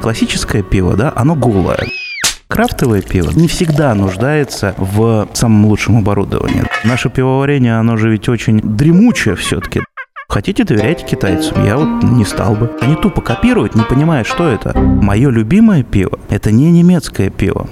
Классическое пиво, да, оно голое. Крафтовое пиво не всегда нуждается в самом лучшем оборудовании. Наше пивоварение, оно же ведь очень дремучее все-таки. Хотите, доверяйте китайцам. Я вот не стал бы. Они тупо копируют, не понимая, что это. Мое любимое пиво – это не немецкое пиво.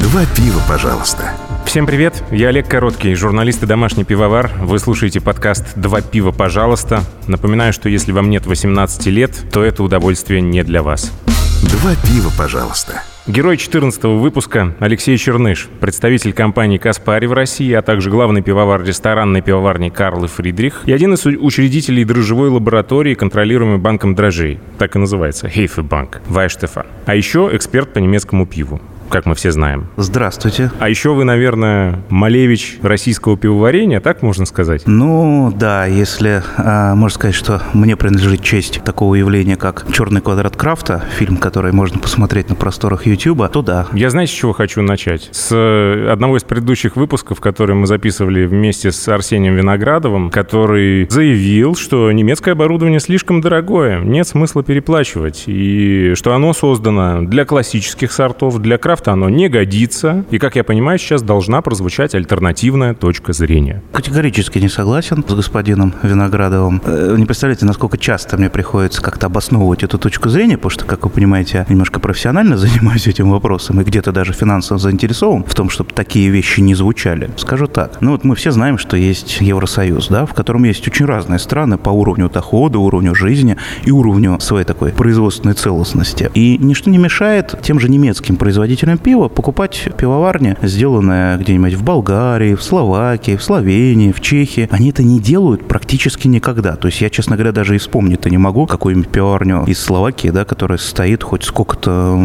Два пива, пожалуйста. Всем привет, я Олег Короткий, журналист и домашний пивовар. Вы слушаете подкаст «Два пива, пожалуйста». Напоминаю, что если вам нет 18 лет, то это удовольствие не для вас. Два пива, пожалуйста. Герой 14 выпуска Алексей Черныш, представитель компании «Каспари» в России, а также главный пивовар ресторанной пивоварни «Карл и Фридрих» и один из учредителей дрожжевой лаборатории, контролируемой банком дрожжей. Так и называется – Хейфебанк, Вайштефан. А еще эксперт по немецкому пиву как мы все знаем. Здравствуйте. А еще вы, наверное, Малевич российского пивоварения, так можно сказать? Ну, да, если а, можно сказать, что мне принадлежит честь такого явления, как «Черный квадрат Крафта», фильм, который можно посмотреть на просторах Ютуба, то да. Я знаете, с чего хочу начать? С э, одного из предыдущих выпусков, которые мы записывали вместе с Арсением Виноградовым, который заявил, что немецкое оборудование слишком дорогое, нет смысла переплачивать, и что оно создано для классических сортов, для крафта крафта оно не годится. И, как я понимаю, сейчас должна прозвучать альтернативная точка зрения. Категорически не согласен с господином Виноградовым. Э, не представляете, насколько часто мне приходится как-то обосновывать эту точку зрения, потому что, как вы понимаете, немножко профессионально занимаюсь этим вопросом и где-то даже финансово заинтересован в том, чтобы такие вещи не звучали. Скажу так. Ну вот мы все знаем, что есть Евросоюз, да, в котором есть очень разные страны по уровню дохода, уровню жизни и уровню своей такой производственной целостности. И ничто не мешает тем же немецким производителям производителям пива покупать пивоварни, сделанные где-нибудь в Болгарии, в Словакии, в Словении, в Чехии. Они это не делают практически никогда. То есть я, честно говоря, даже и вспомнить-то не могу какую-нибудь пивоварню из Словакии, да, которая стоит хоть сколько-то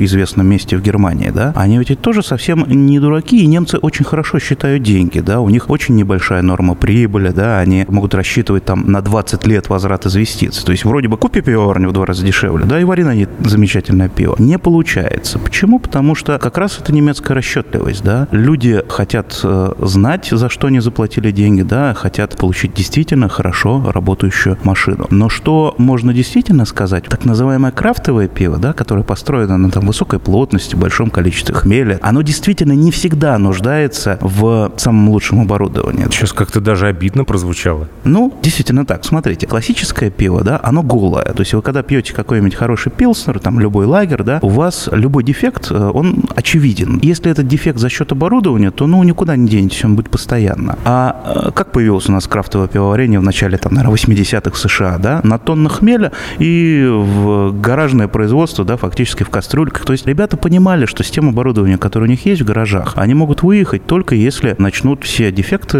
известном месте в Германии, да. Они ведь тоже совсем не дураки, и немцы очень хорошо считают деньги, да. У них очень небольшая норма прибыли, да. Они могут рассчитывать там на 20 лет возврат инвестиций. То есть вроде бы купи пивоварню в два раза дешевле, да, и вари на ней замечательное пиво. Не получается. Почему? Потому Потому что как раз это немецкая расчетливость, да. Люди хотят э, знать, за что они заплатили деньги, да, хотят получить действительно хорошо работающую машину. Но что можно действительно сказать? Так называемое крафтовое пиво, да, которое построено на там высокой плотности, большом количестве хмеля, оно действительно не всегда нуждается в самом лучшем оборудовании. Сейчас как-то даже обидно прозвучало. Ну, действительно так. Смотрите, классическое пиво, да, оно голое. То есть вы когда пьете какой-нибудь хороший пилснер, там любой лагер, да, у вас любой дефект, э, он очевиден. Если этот дефект за счет оборудования, то ну никуда не денетесь, он будет постоянно. А э, как появилось у нас крафтовое пивоварение в начале, там, наверное, 80-х США, да, на тоннах хмеля и в гаражное производство, да, фактически в кастрюльках. То есть ребята понимали, что с тем оборудованием, которое у них есть в гаражах, они могут выехать только если начнут все дефекты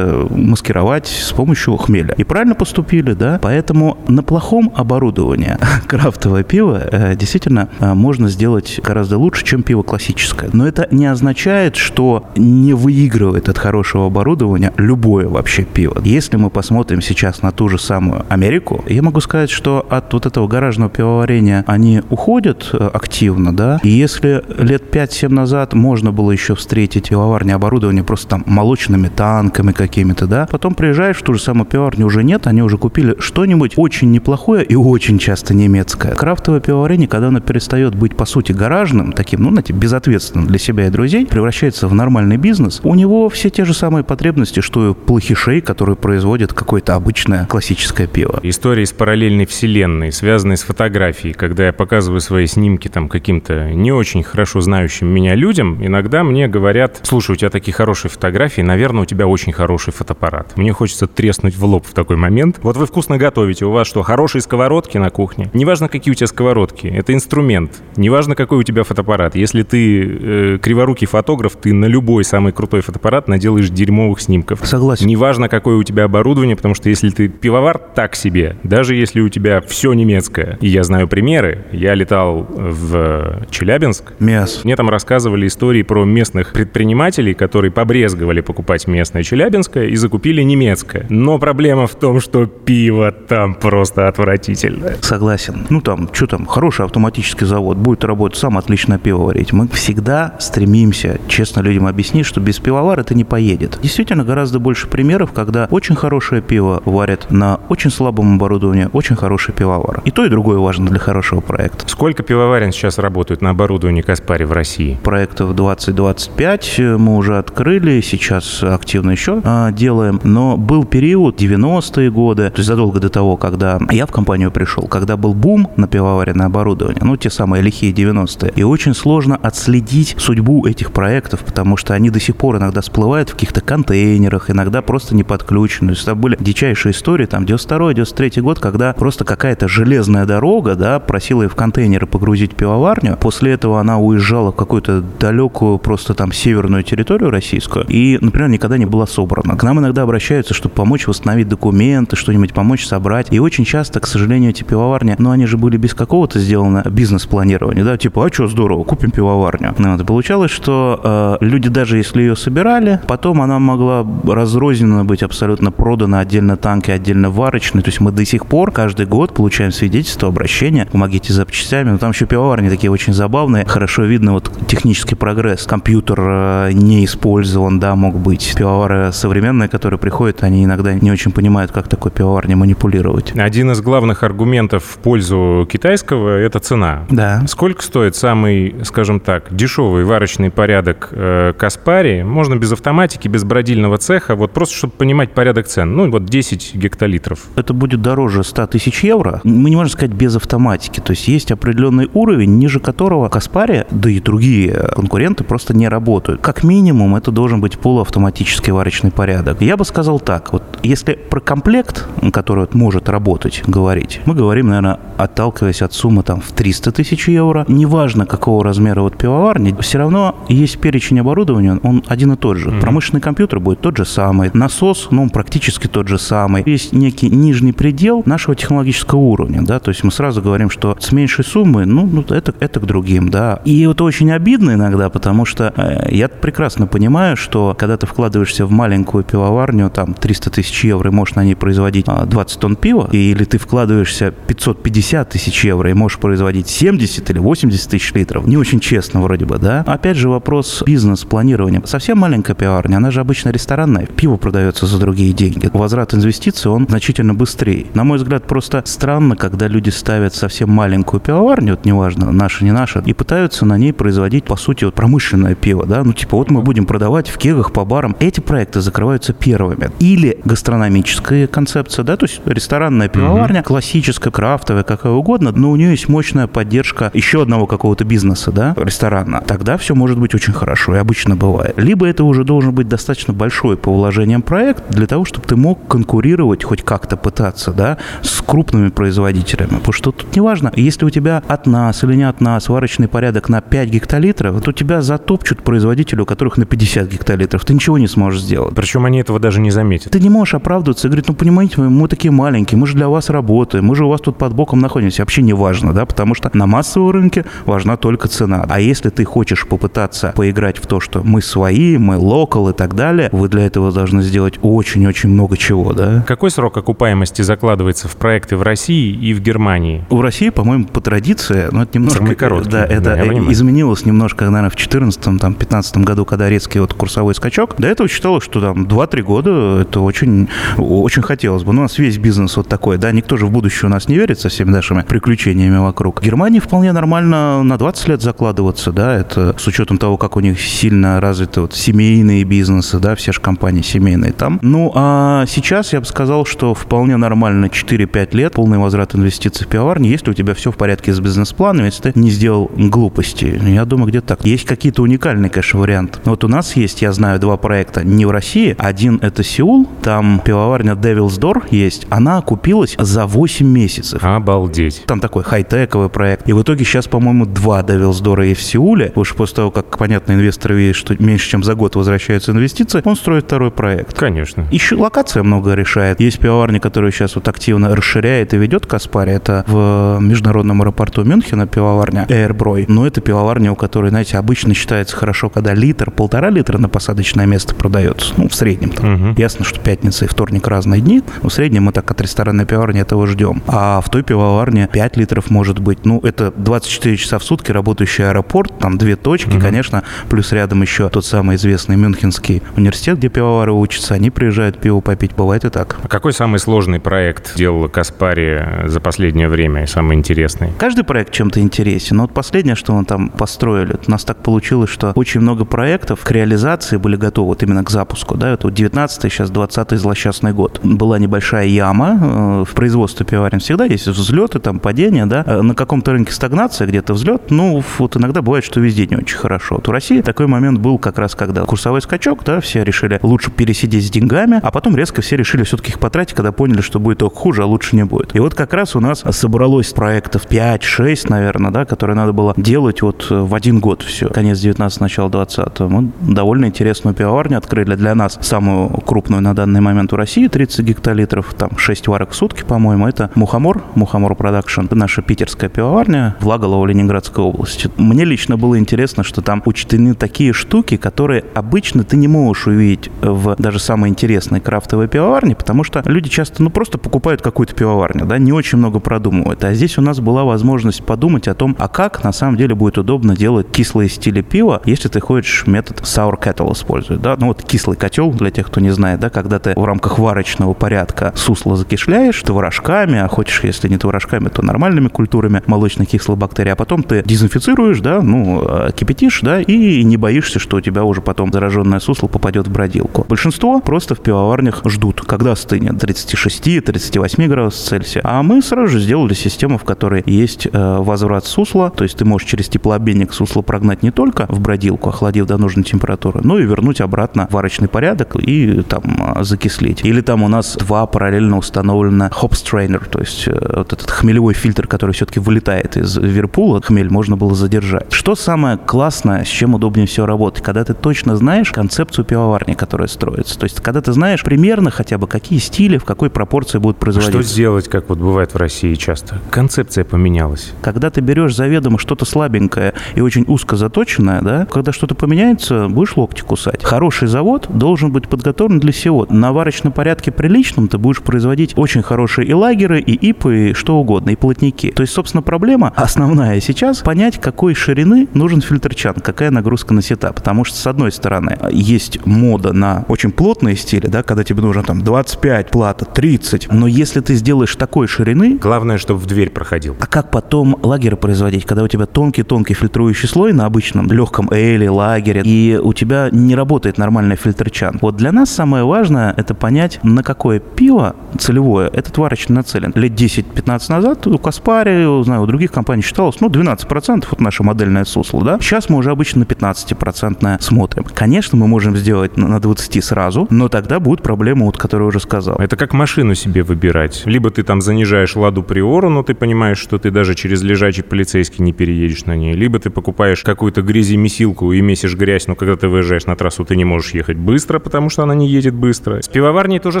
маскировать с помощью хмеля. И правильно поступили, да, поэтому на плохом оборудовании крафтовое пиво э, действительно э, можно сделать гораздо лучше, чем пиво классическое. Но это не означает, что не выигрывает от хорошего оборудования любое вообще пиво. Если мы посмотрим сейчас на ту же самую Америку, я могу сказать, что от вот этого гаражного пивоварения они уходят э, активно, да, и если лет 5-7 назад можно было еще встретить пивоварни оборудование просто там молочными танками какими-то, да, потом приезжаешь в ту же самую пивоварню, уже нет, они уже купили что-нибудь очень неплохое и очень часто немецкое. Крафтовое пивоварение, когда оно перестает быть, по сути, гаражным, таким, ну, знаете, безответственным для себя и друзей, превращается в нормальный бизнес, у него все те же самые потребности, что и плохишей, которые производят какое-то обычное классическое пиво. История из параллельной вселенной, связанная с фотографией. Когда я показываю свои снимки там каким-то не очень хорошо знающим меня людям, иногда мне говорят, слушай, у тебя такие хорошие фотографии, наверное, у тебя очень хороший фотоаппарат. Мне хочется треснуть в лоб в такой момент. Вот вы вкусно готовите, у вас что, хорошие сковородки на кухне? Неважно, какие у тебя сковородки, это инструмент. Неважно, какой у тебя фотоаппарат. Если ты э, криворукий фотограф, ты на любой самый крутой фотоаппарат наделаешь дерьмовых снимков. Согласен. Неважно, какое у тебя оборудование, потому что если ты пивовар, так себе. Даже если у тебя все немецкое. И я знаю примеры. Я летал в Челябинск. Мяс. Мне там рассказывали истории про местных предпринимателей, которые побрезговали покупать местное челябинское и закупили немецкое. Но проблема в том, что пиво там просто отвратительное. Согласен. Ну там, что там, хороший автоматический завод, будет работать сам, отлично пиво варить говорить. Мы всегда стремимся честно людям объяснить, что без пивовара это не поедет. Действительно, гораздо больше примеров, когда очень хорошее пиво варят на очень слабом оборудовании, очень хороший пивовар. И то, и другое важно для хорошего проекта. Сколько пивоварен сейчас работают на оборудовании Каспари в России? Проектов 20-25 мы уже открыли, сейчас активно еще а, делаем. Но был период 90-е годы, то есть задолго до того, когда я в компанию пришел, когда был бум на пивоваренное оборудование, ну, те самые лихие 90-е. И очень сложно отследить судьбу этих проектов, потому что они до сих пор иногда всплывают в каких-то контейнерах, иногда просто не подключены. То есть там были дичайшие истории, там 92-93 год, когда просто какая-то железная дорога, да, просила ее в контейнеры погрузить пивоварню. После этого она уезжала в какую-то далекую просто там северную территорию российскую и, например, никогда не была собрана. К нам иногда обращаются, чтобы помочь восстановить документы, что-нибудь помочь собрать. И очень часто, к сожалению, эти пивоварни, ну, они же были без какого-то сделано бизнес-планирования, да, типа, а что, здорово, купим пивоварню. Вот, получалось, что э, люди, даже если ее собирали, потом она могла разрозненно быть абсолютно продана отдельно танки, отдельно варочные. То есть мы до сих пор каждый год получаем свидетельство обращения, помогите запчастями. Но там еще пивоварни такие очень забавные. Хорошо видно вот технический прогресс. Компьютер э, не использован, да, мог быть. Пивовары современные, которые приходят, они иногда не очень понимают, как такой пивоварни манипулировать. Один из главных аргументов в пользу китайского – это цена. Да. Сколько стоит самый, скажем так, дешевый варочный порядок э, Каспари? Можно без автоматики, без бродильного цеха, вот просто чтобы понимать порядок цен. Ну, вот 10 гектолитров. Это будет дороже 100 тысяч евро. Мы не можем сказать без автоматики. То есть есть определенный уровень, ниже которого Каспари, да и другие конкуренты просто не работают. Как минимум, это должен быть полуавтоматический варочный порядок. Я бы сказал так, вот если про комплект, который вот может работать, говорить, мы говорим, наверное, отталкиваясь от суммы там в 300 тысяч евро. Неважно, какого размера вот пивоварни, все равно есть перечень оборудования, он один и тот же. Mm-hmm. Промышленный компьютер будет тот же самый. Насос, ну, он практически тот же самый. Есть некий нижний предел нашего технологического уровня, да, то есть мы сразу говорим, что с меньшей суммы, ну, ну это, это к другим, да. И это очень обидно иногда, потому что э, я прекрасно понимаю, что когда ты вкладываешься в маленькую пивоварню, там 300 тысяч евро, и можешь на ней производить 20 а, тонн пива, или ты вкладываешься 550 тысяч евро и можешь производить 70 или 80 тысяч литров, не очень честно вроде бы, да. Опять же вопрос бизнес-планирования. Совсем маленькая пивоварня, она же обычно ресторанная, пиво продается за другие деньги. Возврат инвестиций, он значительно быстрее. На мой взгляд, просто странно, когда люди ставят совсем маленькую пивоварню, вот неважно, наша, не наша, и пытаются на ней производить, по сути, вот промышленное пиво, да, ну типа вот мы будем продавать в кегах по барам. Эти проекты закрываются первыми. Или гастрономическая концепция, да, то есть ресторанная пивоварня, mm-hmm. классическая, крафтовая, какая угодно, но у нее есть мощная поддержка еще одного какого-то бизнеса, да, ресторана. Тогда все может быть очень хорошо, и обычно бывает. Либо это уже должен быть достаточно большой по вложениям проект для того, чтобы ты мог конкурировать, хоть как-то пытаться, да, с крупными производителями. Потому что тут неважно, если у тебя от нас или не от нас варочный порядок на 5 гектолитров, то тебя затопчут производители, у которых на 50 гектолитров. Ты ничего не сможешь сделать. Причем они этого даже не заметят. Ты не можешь оправдываться и говорить, ну, понимаете, мы, мы такие маленькие, мы же для вас работаем, мы же у вас тут под боком находимся. Вообще не важно, да, потому что на массовом рынке важна только цена. А если ты хочешь попытаться поиграть в то, что мы свои, мы локал и так далее, вы для этого должны сделать очень-очень много чего, да. Какой срок окупаемости закладывается в проекты в России и в Германии? В России, по-моему, по традиции, ну, это немножко... Самый короткий. Да, это изменилось немножко, наверное, в 2014 там, 15 году, когда резкий вот курсовой скачок. До этого считалось, что там 2-3 года это очень, очень хотелось бы. Ну, у нас весь бизнес вот такой, да, никто же в будущее у нас не верит со всеми нашими приключениями вокруг. В Германии вполне нормально на 20 лет закладываться, да, это с учетом того, как у них сильно развиты вот семейные бизнесы, да, все же компании семейные там. Ну, а сейчас я бы сказал, что вполне нормально 4-5 лет, полный возврат инвестиций в пивоварни, если у тебя все в порядке с бизнес-планом, если ты не сделал глупости. Я думаю, где-то так. Есть какие-то уникальные, конечно, варианты. Вот у нас есть, я знаю, два проекта не в России. Один это Сеул, там пивоварня Devil's Door есть. Она окупилась за 8 месяцев. Обалдеть. Там такой хай-тековый проект. И в итоге сейчас, по-моему, два Devil's Door есть в Сеуле. Уж после того, как, понятно, инвесторы видят, что меньше, чем за год возвращаются инвестиции, он строит второй проект. Конечно. Еще локация много решает. Есть пивоварня, которая сейчас вот активно расширяет и ведет Каспари. Это в международном аэропорту Мюнхена пивоварня Airbroy. Но это пивоварня, у которой, знаете, обычно считается хорошо, когда литр, полтора литра на посадочное место продается. Ну, в среднем. Там. Угу. Ясно, что пятница и вторник разные дни. Но в среднем мы так от ресторанной пивоварни этого ждем. А в той пивоварне 5 литров может быть. Ну, это 24 часа в сутки работающая аэропорт, там две точки, угу. конечно, плюс рядом еще тот самый известный Мюнхенский университет, где пивовары учатся, они приезжают пиво попить, бывает и так. А какой самый сложный проект делала Каспари за последнее время и самый интересный? Каждый проект чем-то интересен, но вот последнее, что мы там построили, у нас так получилось, что очень много проектов к реализации были готовы, вот именно к запуску, да, это вот 19 сейчас 20 злосчастный год. Была небольшая яма э, в производстве пивоварен, всегда есть взлеты, там падения, да, э, на каком-то рынке стагнация, где-то взлет, ну, вот иногда бывает, что везде не очень хорошо. Вот в России такой момент был как раз, когда курсовой скачок, да, все решили лучше пересидеть с деньгами, а потом резко все решили все-таки их потратить, когда поняли, что будет только хуже, а лучше не будет. И вот как раз у нас собралось проектов 5-6, наверное, да, которые надо было делать вот в один год все. Конец 19 начало 20 Мы довольно интересную пивоварню открыли для нас, самую крупную на данный момент в России, 30 гектолитров, там 6 варок в сутки, по-моему, это Мухомор, Мухомор Продакшн, наша питерская пивоварня в Лаголово Ленинградской области. Мне лично было интересно, что там учтены такие штуки, которые обычно ты не можешь увидеть в даже самой интересной крафтовой пивоварне, потому что люди часто, ну, просто покупают какую-то пивоварню, да, не очень много продумывают. А здесь у нас была возможность подумать о том, а как на самом деле будет удобно делать кислые стили пива, если ты хочешь метод sour kettle использовать, да, ну вот кислый котел, для тех, кто не знает, да, когда ты в рамках варочного порядка сусло закишляешь творожками, а хочешь, если не творожками, то нормальными культурами молочных кислых бактерий, а потом ты дезинфицируешь, да, ну, э, кипятишь, да, и не боишься, что у тебя уже потом зараженное сусло попадет в бродилку. Большинство просто в пивоварнях ждут, когда стынет 36-38 градусов Цельсия. А мы сразу же сделали систему, в которой есть э, возврат сусла, то есть ты можешь через теплообменник сусло прогнать не только в бродилку, охладив до нужной температуры, но и вернуть обратно варочный порядок и там э, закислить. Или там у нас два параллельно установлено хоп strainer, то есть э, вот этот хмелевой фильтр, который все-таки вылетает из верпула, хмель можно было задержать. Что самое классное, с чем удобнее всего работать, когда ты точно знаешь концепцию пивоварни, которая строится. То есть когда ты знаешь примерно хотя бы, какие стили, в какой пропорции будут производиться. Что сделать, как вот бывает в России часто? Концепция поменялась. Когда ты берешь заведомо что-то слабенькое и очень узко заточенное, да, когда что-то поменяется, будешь локти кусать. Хороший завод должен быть подготовлен для всего. На варочном порядке приличном ты будешь производить очень хорошие и лагеры, и ипы, и что угодно, и плотники. То есть, собственно, проблема основная сейчас понять, какой ширины нужен фильтрчан, какая нагрузка на сета. Потому что, с одной стороны, есть мода на очень плотные стили, да, когда тебе нужно там 25 плата, 30. Но если ты сделаешь такой ширины... Главное, чтобы в дверь проходил. А как потом лагеры производить, когда у тебя тонкий-тонкий фильтрующий слой на обычном легком эле, лагере, и у тебя не работает нормальный фильтрчан. Вот для нас самое важное это понять, на какое пиво целевое этот варочный нацелен. Лет 10-15 назад у Каспари, знаю, у других компаний считалось, ну, 12% вот наша модельная сусло, да. Сейчас мы уже обычно на 15% смотрим. Конечно, мы можем сделать на 20 сразу, но тогда будет проблема, вот, которую я уже сказал. Это как машину себе выбирать. Либо ты там занижаешь ладу приору, но ты понимаешь, что ты даже через лежачий полицейский не переедешь на ней. Либо ты покупаешь какую-то грязи-месилку и месишь грязь, но когда ты выезжаешь на трассу, ты не можешь ехать быстро, потому что она не едет быстро. С пивоварней то же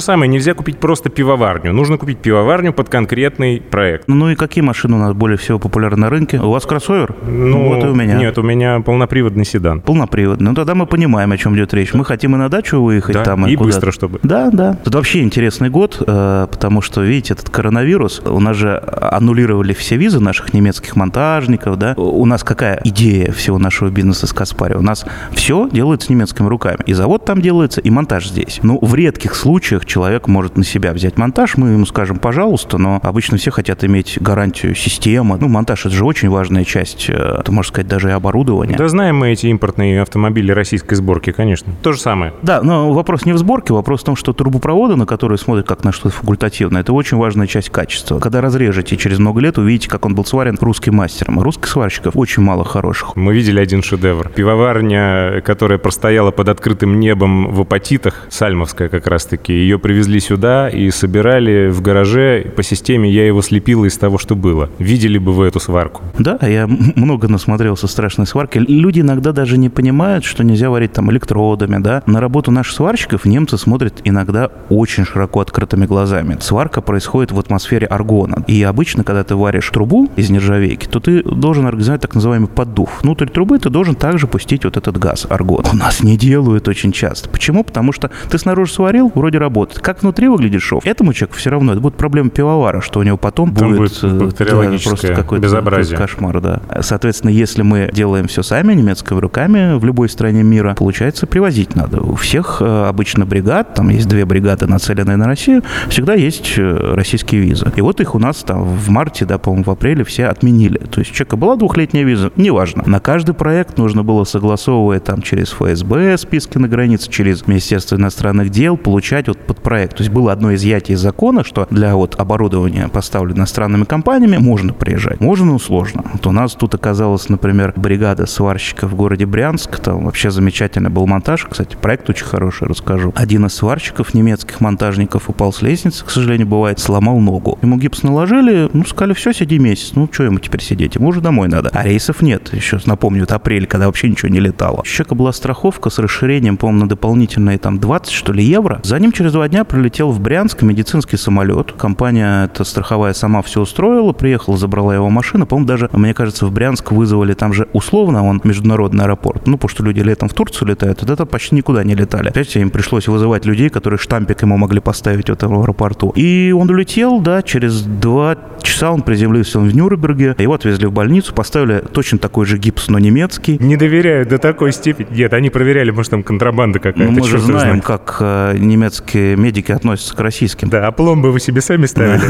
самое. Нельзя купить просто пивоварню. Нужно купить пивоварню под конкретный проект. Ну и какие машины у нас более всего популярны на рынке? У вас кроссовер? Ну, вот и у меня. Нет, у меня полноприводный седан. Полноприводный. Ну тогда мы понимаем, о чем идет речь. Мы хотим и на дачу выехать да, там. И, и быстро, чтобы. Да, да. Тут вообще интересный год, э, потому что, видите, этот коронавирус, у нас же аннулировали все визы наших немецких монтажников, да. У нас какая идея всего нашего бизнеса с Каспари? У нас все делается немецкими руками. И завод там делается, и монтаж здесь. Ну, в редких случаях человек может на себя взять монтаж, мы ему скажем, пожалуйста, но обычно все хотят иметь гарантию системы. Ну, монтаж это же очень важная часть, э, это, можно сказать, даже и оборудование. Да знаем мы эти импортные автомобили российской сборки, конечно. То же самое. Да, но вопрос не в сборке, вопрос в том, что трубопроводы, на которые смотрят как на что-то факультативное, это очень важная часть качества. Когда разрежете через много лет, увидите, как он был сварен русским мастером. Русских сварщиков очень мало хороших. Мы видели один шедевр. Пивоварня, которая простояла под открытым небом в апатитах, сальмовская как раз-таки, ее привезли сюда и собирали в гараже по системе «я его слепила из того, что было». Видели бы вы эту сварку? Да, я много насмотрелся страшной сварки. Люди иногда даже не понимают, что нельзя варить там электродами, да. На работу наших сварщиков немцы смотрят иногда очень широко открытыми глазами. Сварка происходит в атмосфере аргона. И обычно, когда ты варишь трубу из нержавейки, то ты должен организовать так называемый поддув. Внутрь трубы ты должен также пустить вот этот газ, аргон. У нас не делают очень часто. Почему? Потому что ты снаружи сварил, вроде работает. Как внутри выглядит шов? Этому человеку все равно. Это будет проблема пивовара, что у него потом Там будет, будет да, просто какой-то безобразие. кошмар, да. Соответственно, соответственно, если мы делаем все сами, немецкими руками, в любой стране мира, получается, привозить надо. У всех э, обычно бригад, там есть две бригады, нацеленные на Россию, всегда есть э, российские визы. И вот их у нас там в марте, да, по-моему, в апреле все отменили. То есть у человека была двухлетняя виза, неважно. На каждый проект нужно было согласовывать там через ФСБ списки на границе, через Министерство иностранных дел, получать вот под проект. То есть было одно изъятие из закона, что для вот оборудования, поставленного иностранными компаниями, можно приезжать. Можно, но сложно. Вот у нас тут оказалась, например, бригада сварщиков в городе Брянск. Там вообще замечательный был монтаж. Кстати, проект очень хороший, расскажу. Один из сварщиков, немецких монтажников, упал с лестницы, к сожалению, бывает, сломал ногу. Ему гипс наложили, ну, сказали, все, сиди месяц. Ну, что ему теперь сидеть? Ему уже домой надо. А рейсов нет. Еще, напомню, это апрель, когда вообще ничего не летало. Человека была страховка с расширением, по-моему, на дополнительные там 20, что ли, евро. За ним через два дня прилетел в Брянск медицинский самолет. Компания эта страховая сама все устроила, приехала, забрала его машину. По-моему, даже, мне кажется, в Брянск вызвали там же условно, он международный аэропорт. Ну, потому что люди летом в Турцию летают, вот это почти никуда не летали. Опять им пришлось вызывать людей, которые штампик ему могли поставить в этом аэропорту. И он улетел, да, через два часа он приземлился в Нюрнберге, его отвезли в больницу, поставили точно такой же гипс, но немецкий. Не доверяю до такой степени. Нет, они проверяли, может, там контрабанда какая-то. Ну, мы же знаем, как э, немецкие медики относятся к российским. Да, а пломбы вы себе сами ставили.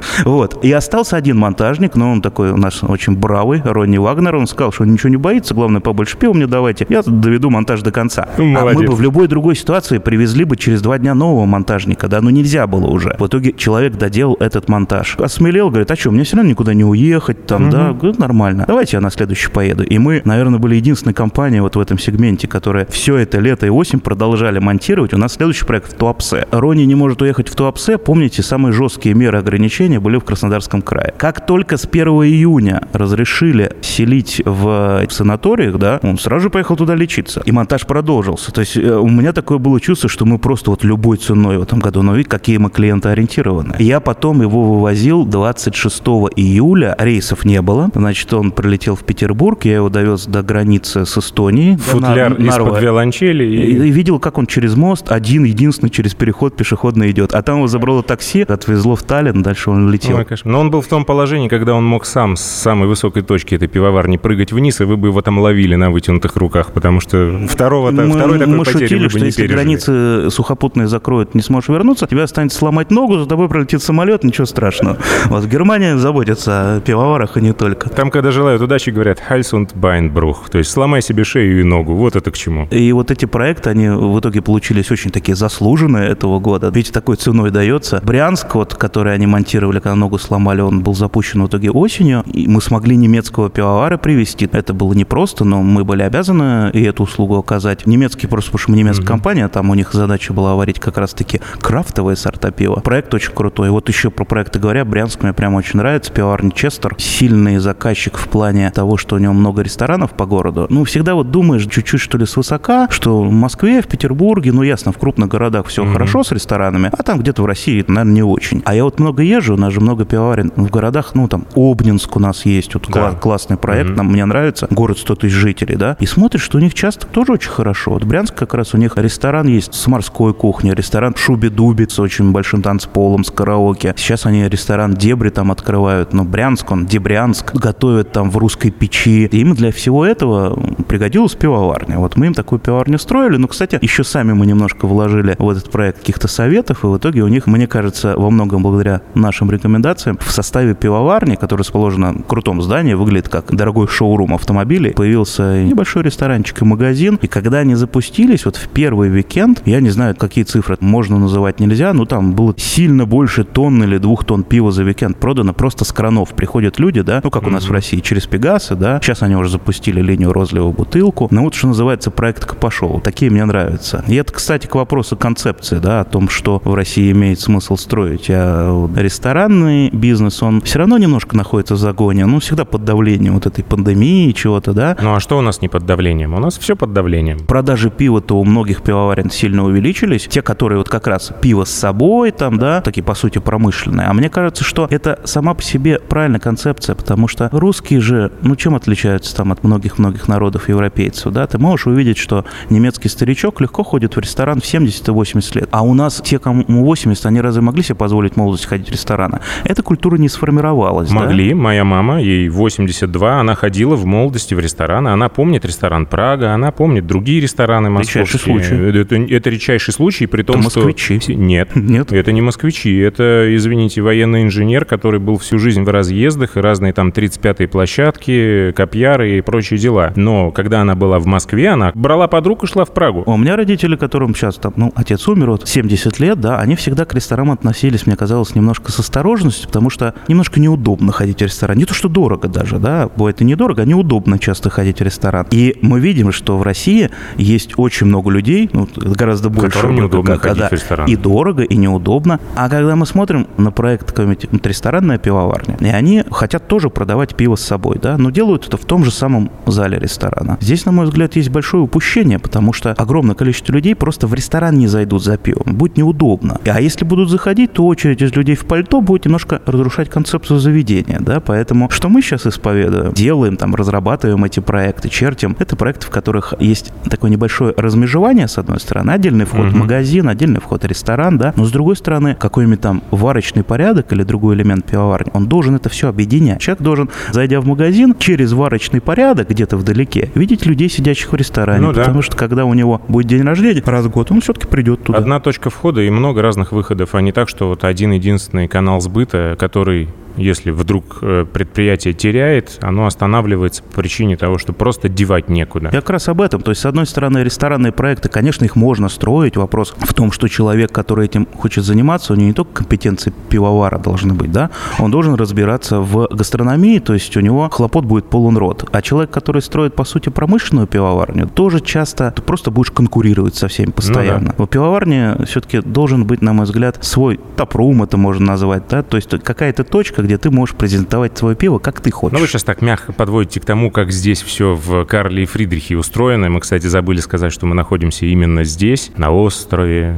Вот. И остался один монтажник, но он такой у нас очень бравый, Ронни Вагнер. Он сказал, что он ничего не боится, главное, побольше пива мне давайте. Я доведу монтаж до конца. Ну, А мы молодец. бы в любой другой ситуации привезли бы через два дня нового монтажника, да, но нельзя было уже. В итоге человек доделал этот монтаж. Осмелел, говорит, а что, мне все равно никуда не уехать, там, да, Говорю, нормально. Давайте я на следующий поеду. И мы, наверное, были единственной компанией вот в этом сегменте, которая все это лето и осень продолжали монтировать. У нас следующий проект в Туапсе. Рони не может уехать в Туапсе. Помните, самые жесткие меры ограничения были в Краснодарском крае. Как только с 1 июня разрешили селить в санаториях, да, он сразу же поехал туда лечиться. И монтаж продолжился. То есть э, у меня такое было чувство, что мы просто вот любой ценой в этом году, но видите, какие мы клиентоориентированы. Я потом его вывозил 26 июля, рейсов не было. Значит, он прилетел в Петербург, я его довез до границы с Эстонией. Футляр Нарва. из-под виолончели. И, И... видел, как он через мост, один, единственный, через переход пешеходный идет. А там его забрало такси, отвезло в Таллин, дальше он летел. Ой, кошмар. Но он был в том положении, когда он мог сам с самой высокой точки этой пивоварни прыгать вниз, и вы бы его там ловили на вытянутых руках, потому что второго, мы, второй такой мы потери шутили, вы бы что не если пережили. границы сухопутные закроют, не сможешь вернуться, тебе останется сломать ногу, за тобой пролетит самолет, ничего страшного. Вот в Германии заботятся о пивоварах и не только. Там, когда желают удачи, говорят «Hals und Beinbruch», то есть сломай себе шею и ногу, вот это к чему. И вот эти проекты, они в итоге получились очень такие заслуженные этого года. Видите, такой ценой дается. Брянск, вот, который они монтировали, когда ногу сломали, он был запущен в итоге осенью. И мы смогли немецкого пивовара привезти. Это было непросто, но мы были обязаны и эту услугу оказать. Немецкий просто, потому что мы немецкая компания, там у них задача была варить как раз-таки крафтовые сорта пива. Проект очень крутой. Вот еще про проекты говоря, Брянск мне прям очень нравится. Пивоварня Честер. Сильный заказчик в плане того, что у него много ресторанов по городу. Ну, всегда вот думаешь чуть-чуть, что ли, свысока, что в Москве, в Петербурге, ну, ясно, в крупных городах все хорошо с ресторанами, а там где-то в России, наверное, не очень. А я вот много езжу, у нас же много пивоварен в городах, ну, там, Обнинск у нас есть, вот Да. кла- классный проект, нам, мне нравится, город 100 тысяч жителей, да, и смотришь, что у них часто тоже очень хорошо. Вот Брянск как раз у них ресторан есть с морской кухней, ресторан Шуби-Дуби с очень большим танцполом, с караоке. Сейчас они ресторан Дебри там открывают, но Брянск, он Дебрянск, готовят там в русской печи. И им для всего этого пригодилась пивоварня. Вот мы им такую пивоварню строили, но, кстати, еще сами мы немножко вложили в этот проект каких-то советов, и в итоге у них, мне кажется, во многом благодаря нашим рекомендациям, в составе пивоварни, которая расположена в крутом здании, выглядит как дорогой шоурум автомобилей, появился небольшой ресторанчик и магазин. И когда они запустились, вот в первый уикенд, я не знаю, какие цифры можно называть нельзя, но там было сильно больше тонн или двух тонн пива за уикенд продано просто с кранов. Приходят люди, да, ну как у нас в России, через Пегасы, да. Сейчас они уже запустили линию розлива бутылку. Ну вот что называется проект пошел. Такие мне нравятся. И это, кстати, к вопросу концепции, да, о том, что в России имеет смысл строить. А ресторанный бизнес, он все равно немножко находится в загоне. Ну, всегда под давлением вот этой пандемии, чего-то, да. Ну а что у нас не под давлением? У нас все под давлением. Продажи пива-то у многих пивоварен сильно увеличились. Те, которые вот как раз пиво с собой, там, да, такие, по сути, промышленные. А мне кажется, что это сама по себе правильная концепция, потому что русские же, ну, чем отличаются там от многих-многих народов европейцев, да? Ты можешь увидеть, что немецкий старичок легко ходит в ресторан в 70 и 80 лет. А у нас те, кому 80, они разве могли себе позволить в молодости ходить в рестораны? Эта культура не сформировалась, да? Могли. Моя мама, ей 82, Москва, она ходила в молодости в рестораны, она помнит ресторан Прага, она помнит другие рестораны московские. Редчайший случай. Это, это редчайший случай, при том, Это что... москвичи. Нет, Нет? это не москвичи, это, извините, военный инженер, который был всю жизнь в разъездах, и разные там 35-е площадки, копьяры и прочие дела. Но когда она была в Москве, она брала подруг и шла в Прагу. У меня родители, которым сейчас там, ну, отец умер, вот 70 лет, да, они всегда к ресторанам относились, мне казалось, немножко с осторожностью, потому что немножко неудобно ходить в ресторан. Не то, что дорого даже, да, бывает и недорого, а неудобно часто ходить в ресторан. И мы видим, что в России есть очень много людей, ну, гораздо больше. Которым неудобно когда ходить в ресторан. И дорого, и неудобно. А когда мы смотрим на проект какой-нибудь ресторанная пивоварня, и они хотят тоже продавать пиво с собой, да, но делают это в том же самом зале ресторана. Здесь, на мой взгляд, есть большое упущение, потому что огромное количество людей просто в ресторан не зайдут за пивом. Будет неудобно. А если будут заходить, то очередь из людей в пальто будет немножко разрушать концепцию заведения, да, поэтому что мы сейчас исповедуем? Делаем, там, разрабатываем эти проекты, чертим. Это проекты, в которых есть такое небольшое размежевание, с одной стороны, отдельный вход в Мгм. магазин, отдельный вход в ресторан, да, но с другой стороны, какой-нибудь там варочный порядок или другой элемент пивоварни, он должен это все объединять. Человек должен, зайдя в магазин, через варочный порядок где-то вдалеке, видеть людей, сидящих в ресторане, Ну да. потому что когда у него будет день рождения, раз в год, он все-таки придет туда. Одна точка входа и много разных выходов, а не так, что вот один единственный канал сбыта, который, если вдруг э, предприятие теряет, оно останавливается по причине того, что просто девать некуда. Я как раз об этом. То есть, с одной стороны, ресторанные проекты, конечно, их можно строить. Вопрос в том, что человек, который этим хочет заниматься, у него не только компетенции пивовара должны быть, да, он должен разбираться в гастрономии, то есть у него хлопот будет полон рот. А человек, который строит, по сути, промышленную пивоварню, тоже часто ты просто будешь конкурировать со всеми постоянно. В пивоварне все-таки должен быть, на мой взгляд, свой топрум, это можно назвать, да, то есть какая-то точка, где ты можешь презентовать свое пиво, как ты хочешь. Ну, вы сейчас так мягко подводите к тому, как здесь все в Карле и Фридрихе устроено. Мы, кстати, забыли сказать, что мы находимся именно здесь, на острове.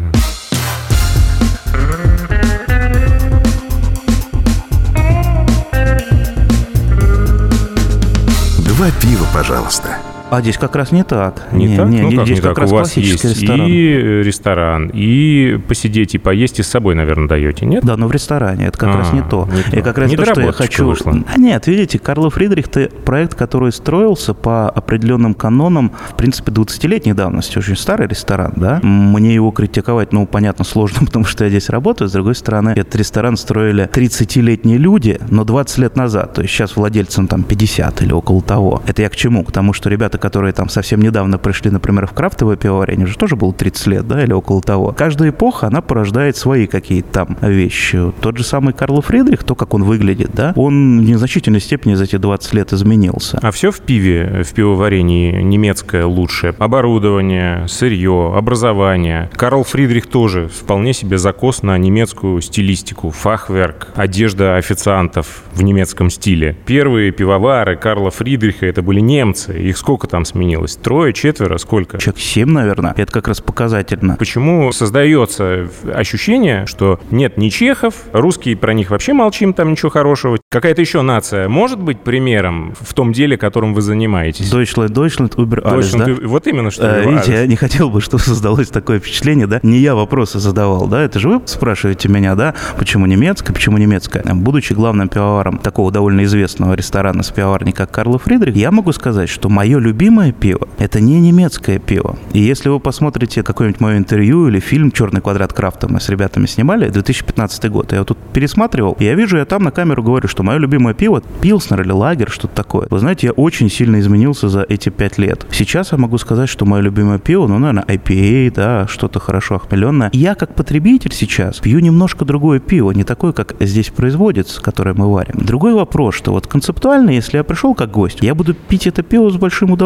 Два пива, пожалуйста. А здесь как раз не так. Не, так? ну, как здесь не так? раз У вас есть классический ресторан. и ресторан, и посидеть, и поесть, и с собой, наверное, даете, нет? Да, но в ресторане. Это как А, раз не то. не то. И как раз то, что я хочу... вышла. А нет, видите, Карло Фридрих это проект, который строился по определенным канонам, в принципе, 20-летней давности. Очень старый ресторан, да? Мне его критиковать, ну, понятно, сложно, потому что я здесь работаю. С другой стороны, этот ресторан строили 30-летние люди, но 20 лет назад. То есть сейчас владельцам там 50 или около того. Это я к чему? К тому, что ребята, которые там совсем недавно пришли, например, в крафтовое пивоварение, же тоже было 30 лет, да, или около того. Каждая эпоха, она порождает свои какие-то там вещи. Тот же самый Карл Фридрих, то, как он выглядит, да, он в незначительной степени за эти 20 лет изменился. А все в пиве, в пивоварении немецкое лучшее. Оборудование, сырье, образование. Карл Фридрих тоже вполне себе закос на немецкую стилистику. Фахверк, одежда официантов в немецком стиле. Первые пивовары Карла Фридриха это были немцы. Их сколько там сменилось? Трое, четверо, сколько? Человек 7, наверное, это как раз показательно. Почему создается ощущение, что нет ни чехов, русские про них вообще молчим, там ничего хорошего. Какая-то еще нация может быть примером в том деле, которым вы занимаетесь? Deutschland, Deutschland, Uber alles, да? вот именно что. Э, Видите, я не хотел бы, чтобы создалось такое впечатление, да? Не я вопросы задавал, да? Это же вы спрашиваете меня, да? Почему немецкая, почему немецкая? Будучи главным пивоваром такого довольно известного ресторана с пивоварней, как Карл Фридрих, я могу сказать, что мое любимое пиво – это не немецкое пиво. И если вы посмотрите какое-нибудь мое интервью или фильм «Черный квадрат Крафта» мы с ребятами снимали, 2015 год, я вот тут пересматривал, и я вижу, я там на камеру говорю, что мое любимое пиво – пилснер или лагер, что-то такое. Вы знаете, я очень сильно изменился за эти пять лет. Сейчас я могу сказать, что мое любимое пиво, ну, наверное, IPA, да, что-то хорошо охмеленное. Я, как потребитель сейчас, пью немножко другое пиво, не такое, как здесь производится, которое мы варим. Другой вопрос, что вот концептуально, если я пришел как гость, я буду пить это пиво с большим удовольствием,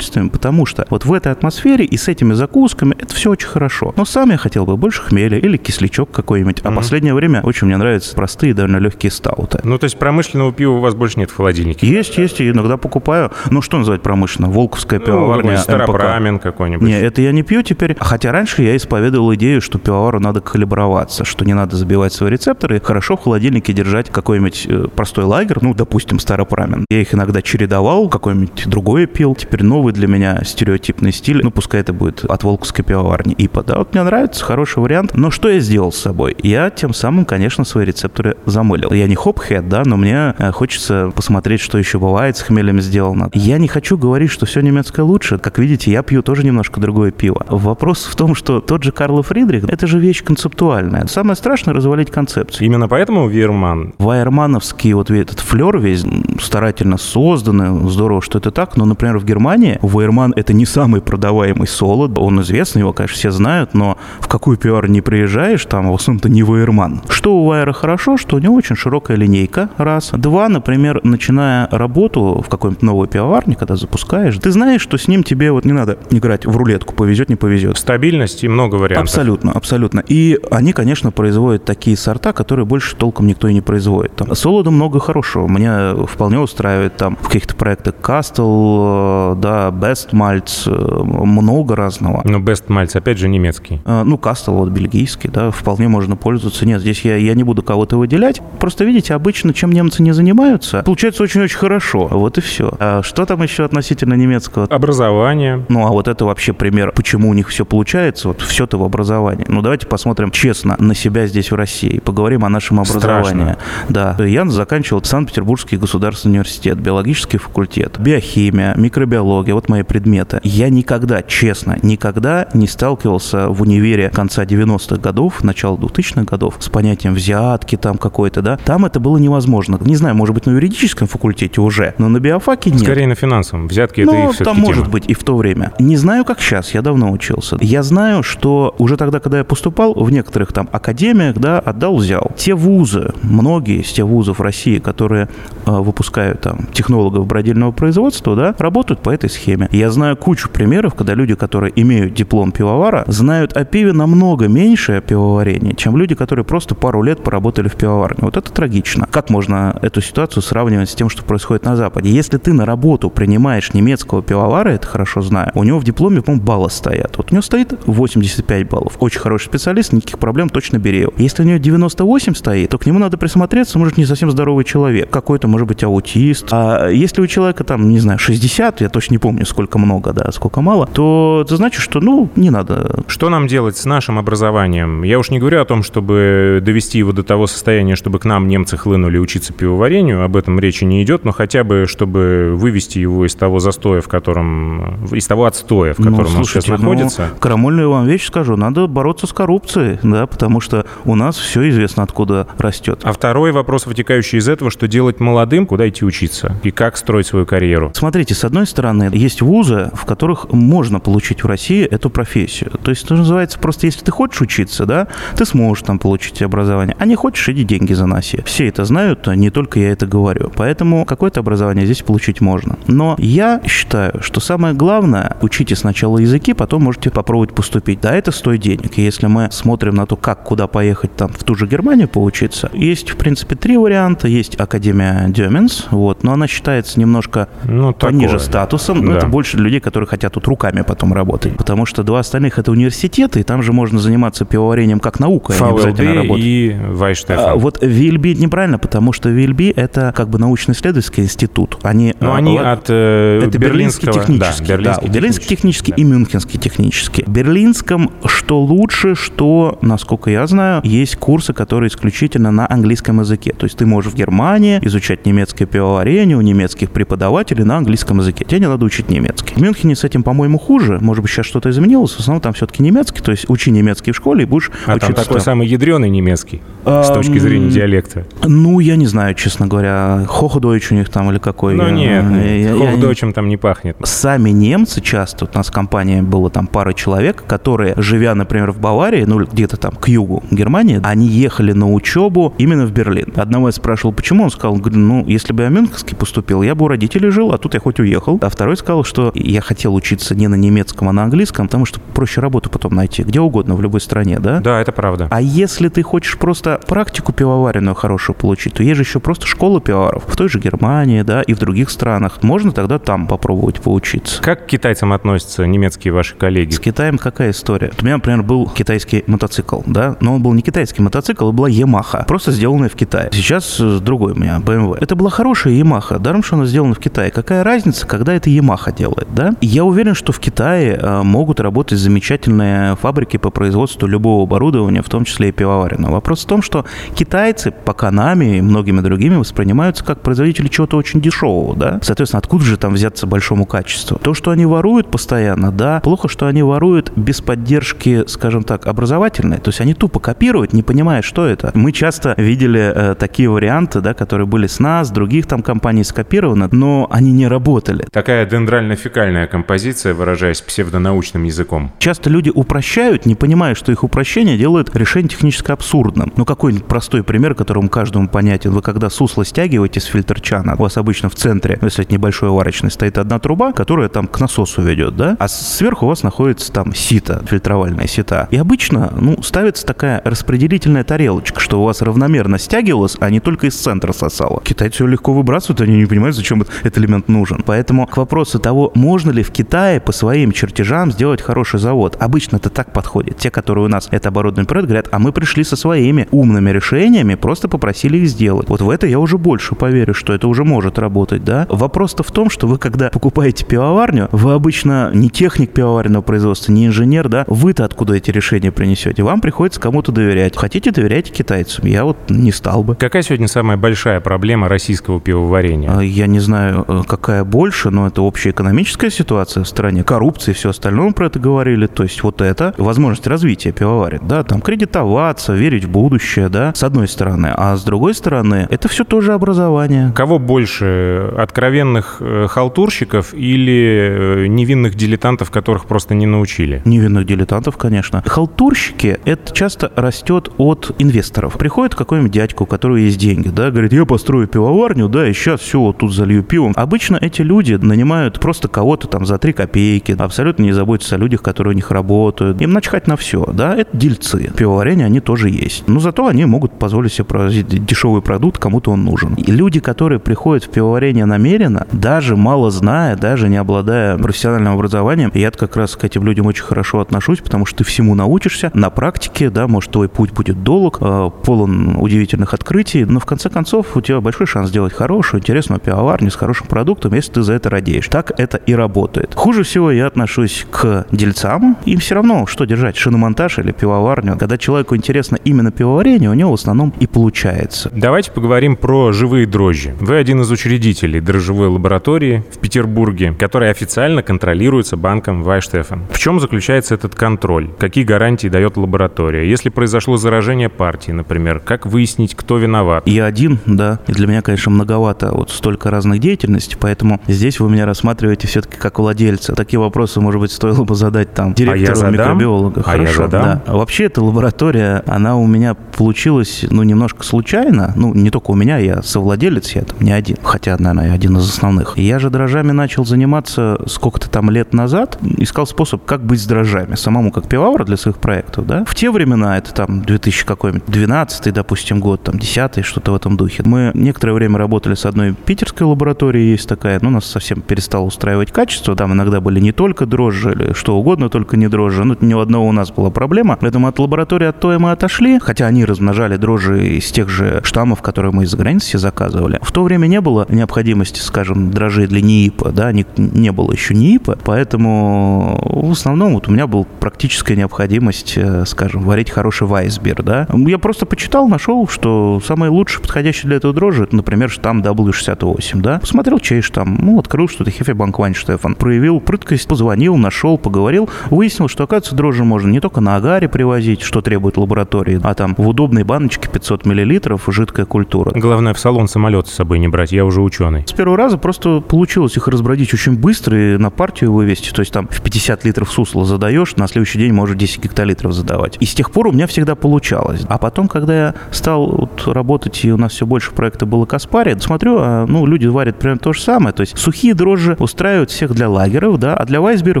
потому что вот в этой атмосфере и с этими закусками это все очень хорошо. Но сам я хотел бы больше хмеля или кислячок какой-нибудь. А последнее время очень мне нравятся простые, довольно легкие стауты. Ну, то есть промышленного пива у вас больше нет в холодильнике? Есть, есть, и иногда покупаю. Ну, что называть промышленно? Волковская Ну, пивоварня, старопрамен какой-нибудь. Не, это я не пью теперь. Хотя раньше я исповедовал идею, что пивовару надо калиброваться, что не надо забивать свои рецепторы, хорошо в холодильнике держать какой-нибудь э, простой лагерь, ну, допустим, старопрамен. Я их иногда чередовал, какой-нибудь другое пил. Теперь новый для меня стереотипный стиль. Ну, пускай это будет от Волковской пивоварни ИПА. Да, вот мне нравится, хороший вариант. Но что я сделал с собой? Я тем самым, конечно, свои рецепторы замылил. Я не хоп-хед, да, но мне э, хочется посмотреть, что еще бывает с хмелем сделано. Я не хочу говорить, что все немецкое лучше. Как видите, я пью тоже немножко другое пиво. Вопрос в том, что тот же Карл Фридрих, это же вещь концептуальная. Самое страшное развалить концепцию. Именно поэтому Вейерман. Вайермановский вот этот флер весь старательно созданный, здорово, что это так, но, например, в Германии Вайерман это не самый продаваемый солод, он известный, его, конечно, все знают, но в какую пивар не приезжаешь, там в основном-то не Вайерман. Что у Вайера хорошо, что у него очень широкая линейка, раз. Два, например, начиная работу в какой-нибудь новой пивоварне, когда запускаешь, ты знаешь, что с ним тебе вот не надо играть в рулетку, повезет, не повезет. Стабильность и много вариантов. Абсолютно, абсолютно. И они, конечно, производят такие сорта, которые больше толком никто и не производит. Там солода много хорошего. Меня вполне устраивает там в каких-то проектах Castle, э, да, Best Malts, э, много разного. Но Best Malts, опять же, немецкий. Э, ну, Castle вот бельгийский, да, вполне можно пользоваться. Нет, здесь я, я не буду кого-то выделять. Просто, видите, обычно, чем немцы не занимаются, получается очень-очень хорошо. Вот и все. А что там еще относительно немецкого? Образование. Ну, а вот это вообще пример, почему у них все получается. Вот все-то в образовании. Ну, давайте посмотрим честно на себя здесь в России. Поговорим о нашем образовании. Страшно. Да. Я заканчивал Санкт-Петербургский государственный университет, биологический факультет, биохимия, микробиология, вот мои предметы. Я никогда, честно, никогда не сталкивался в универе конца 90-х годов, начала 2000-х годов с понятием взятки там какой-то, да. Там это было невозможно. Не знаю, может быть, на юридическом факультете уже, но на биофаке нет. Скорее на финансовом. Взятки Ну, это их все там может быть и в то время. Не знаю, как сейчас, я давно учился. Я знаю, что уже тогда, когда я поступал, в некоторых там академиях, да, отдал-взял. Те вузы, многие из тех вузов России, которые э, выпускают там технологов бродильного производства, да, работают по этой схеме. Я знаю кучу примеров, когда люди, которые имеют диплом пивовара, знают о пиве намного меньше о пивоварении, чем люди, которые просто пару лет поработали в пивоварне. Вот это трагично. Как можно эту ситуацию сравнивать с тем, что происходит на Западе? Если ты на работу принимаешь немецкого пивовара, это хорошо знаю, у него в дипломе, по-моему, баллы стоят. Вот у него стоит 85 баллов. Очень хороший специалист, никаких проблем, точно бери его. Если у него 98 стоит, то к нему надо присмотреться, может, не совсем здоровый человек. Какой-то, может быть, аутист. А если у человека там, не знаю, 60, я точно не помню, сколько много, да, сколько мало, то это значит, что, ну, не надо. Что нам делать с нашим образованием? Я уж не говорю о том, чтобы довести его до того состояния, чтобы к нам немцы хлынули учиться пивоварению, об этом речи не идет, но хотя бы, чтобы вывести его из того застоя, в котором, из того отстоя, в котором он сейчас слушайте, ну, находится. крамольную вам вещь скажу, надо бороться с коррупцией, да, потому что у нас все известно, откуда растет. А второй вопрос, вытекающий из этого, что делать молодым, куда идти учиться и как строить свою карьеру. Смотрите, с одной стороны, есть вузы, в которых можно получить в России эту профессию. То есть, это называется, просто если ты хочешь учиться, да, ты сможешь там получить образование. А не хочешь, иди деньги заноси. Все это знают, не только я это говорю. Поэтому какое-то образование здесь получить можно. Но я считаю, что самое главное, учите сначала языки, потом можете попробовать поступить. Да, это стоит денег. И если мы смотрим на то, как, куда поехать там в ту же Германию поучиться, есть, в принципе, три варианта. Есть Академия Дёменс, вот, но она считается немножко Ну, пониже такое. Статусом. Но Да. это больше для людей, которые хотят тут руками потом работать. Потому что два остальных это университеты, и там же можно заниматься пивоварением как наука, а не обязательно работать. и Вайштефан. А, Вот VLB неправильно, потому что VLB это как бы научно-исследовательский институт. Они, Ну, а, они ла- от э, это берлинский технический, Да, да, берлинский, берлинский технический да. и мюнхенский технический. В берлинском что лучше, что, насколько я знаю, есть курсы, которые исключительно на английском языке. То есть ты можешь в Германии изучать немецкое пивоварение у немецких преподавателей на английском языке. Тебе не надо учить немецкий. В Мюнхене с этим, по-моему, хуже. Может быть, сейчас что-то изменилось. В основном там все-таки немецкий. То есть учи немецкий в школе и будешь А там учиться такой там. самый ядреный немецкий, с точки зрения диалекта. Ну, я не знаю, честно говоря. Хоходойч у них там или какой. Ну нет, я- хохдойчем там не пахнет. Сами немцы часто, вот у нас в компании было там пара человек, которые, живя, например, в Баварии, ну, где-то там к югу Германии, они ехали на учебу именно в Берлин. Одного я спрашивал, почему, он сказал, ну, если бы я в Мюнхенский поступил, я бы у родителей жил, а тут я хоть уехал. А второй сказал, что я хотел учиться не на немецком, а на английском, потому что проще работу потом найти, где угодно, в любой стране, да? Да, это правда. А если ты хочешь просто практику пивоваренную хорошую получить, то есть же еще просто школа пивоваров. В той же Германии, да, и в других странах. Можно тогда там попробовать поучиться. Как к китайцам относятся немецкие ваши коллеги? С Китаем какая история? У меня, например, был китайский мотоцикл, да, но он был не китайский мотоцикл, а была Yamaha, просто сделанная в Китае. Сейчас э, другой у меня BMW. Это была хорошая Yamaha, даром, что она сделана в Китае. Какая разница, когда это Yamaha делает, да? Я уверен, что в Китае э, могут работать замечательные фабрики по производству любого оборудования, в том числе и пивоваренного. Вопрос в том, что китайцы, пока нами и многими другими, воспринимаются как производители чего-то очень дешевого, да? Соответственно, откуда же там взяться большому качеству? То, что они воруют постоянно, да, плохо, что они воруют без поддержки, скажем так, образовательной. То есть они тупо копируют, не понимая, что это. Мы часто видели э, такие варианты, да, которые были с нас, других там компаний скопированы, но они не работали. Такая дендрально-фекальная композиция, выражаясь псевдонаучным языком. Часто люди упрощают, не понимая, что их упрощение делает решение технически абсурдным. Ну, какой-нибудь простой пример, которому каждому понятен. Вы когда сусло стягиваете с фильтр-чана, у вас обычно в центре, если это небольшой варочный, стоит одна труба, которая там к насосу ведет, да, а сверху у вас находится там сито, фильтровальная сита. И обычно, ну, ставится такая распределительная тарелочка, что у вас равномерно стягивалось, а не только из центра сосало. Китайцы ее легко выбрасывают, они не понимают, зачем этот элемент нужен. Поэтому к вопросу того, можно ли в Китае по своим чертежам сделать хороший завод, обычно это так подходит. Те, которые у нас это оборудование производят, говорят, а мы пришли со своими умными решениями, просто попросили их сделать. Вот в это я уже больше поверю, что это уже может работать, да. Вопрос-то в том, что вы, когда покупаете пивоварню, вы обычно не техник пивоваренного производства, не инженер, да, вы-то откуда эти решения принесете? Вам приходится кому-то доверять. Хотите, доверяйте китайцам. Я вот не стал бы. Какая сегодня самая большая проблема российского пивоварения? А, я не знаю, э, какая больше, но это общая экономическая ситуация в стране, коррупция и все остальное, мы про это говорили. То есть вот это возможность развития пивоварен, да, там кредитоваться, верить в будущее, да, с одной стороны. А с другой стороны, это все тоже образование. Кого больше, откровенных э, халтурщиков или э, невинных дилетантов, которых просто не научили? Невинных дилетантов, конечно. Халтурщики, это часто растет от инвесторов. Приходит какой-нибудь дядька, у которого есть деньги, да, говорит, я построю пивоварню, да, и сейчас все вот тут залью пивом. Обычно эти люди нанимают просто кого-то там за три копейки, абсолютно не заботятся о людях, которые у них работают. Им начхать на все, да, это дельцы. Пивоварение они тоже есть. Но зато они могут позволить себе производить дешевый продукт, кому-то он нужен. И люди, которые приходят в пивоварение намеренно, даже мало зная, даже не обладая профессиональным образованием, я как раз к этим людям очень хорошо отношусь, потому что ты всему научишься на практике, да, может, твой путь будет долг, э, полон удивительных открытий, но в конце концов у тебя большой шанс сделать хорошую, интересную пивоварню с хорошим продуктом, если ты за это радеешь. Так это и работает. Хуже всего я отношусь к дельцам. Им все равно, что держать, шиномонтаж или пивоварню. Когда человеку интересно именно пивоварение, у него в основном и получается. Давайте поговорим про живые дрожжи. Вы один из учредителей дрожжевой лаборатории в Петербурге, которая официально контролируется банком Вайштефан. В чем заключается этот контроль? Какие гарантии дает лаборатория? Если произошло заражение партии, например, как выяснить, кто виноват? Я один, да. И для меня, конечно, многовато вот столько разных деятельностей, поэтому здесь вы меня рассматриваете все-таки как владельца. Такие вопросы, может быть, стоило бы задать там директору а микробиолога. А я задам? да. Вообще эта лаборатория, она у меня получилась, ну, немножко случайно. Ну, не только у меня, я совладелец, я там не один. Хотя, наверное, я один из основных. Я же дрожжами начал заниматься сколько-то там лет назад. Искал способ, как быть с дрожжами. Самому как пивовар для своих проектов, да. В те времена, это там 2000 какой-нибудь, 12 допустим, год, там 10 что-то в этом духе. Мы некоторое время работали с одной питерской лабораторией, есть такая, но нас совсем перестало устраивать качество. Там иногда были не только дрожжи, или что угодно, только не дрожжи. Ну, ни у одного у нас была проблема. Поэтому от лаборатории от той мы отошли, хотя они размножали дрожжи из тех же штаммов, которые мы из-за границы заказывали. В то время не было необходимости, скажем, дрожжей для НИИПа, да, не, не было еще НИИПа, поэтому в основном вот у меня была практическая необходимость, э, скажем, варить хороший вайсбер, да. Я просто почитал, нашел, что самый лучший подходящий для этого дрожжи, это, например, штамм W68, да. Посмотрел, чей штамм, ну, открыл, что это Хефебанк Вань Штефан. Проявил прыткость, позвонил, нашел, поговорил, выяснил, что, оказывается, дрожжи можно не только на агаре привозить, что требует лаборатории, а там в удобной баночке 500 миллилитров жидкая культура. Главное, в салон самолет с собой не брать, я уже ученый. С первого раза просто получилось их разбродить очень быстро и на партию вывести. То есть там в 50 литров сусла задаешь, на следующий день можешь 10 гектолитров задавать. И с тех пор у меня всегда получалось. А потом, когда я стал вот работать, и у нас все больше проекта было Каспари, смотрю, а, ну, люди варят примерно то же самое. То есть сухие дрожжи устраивают всех для лагеров, да, а для Вайсбера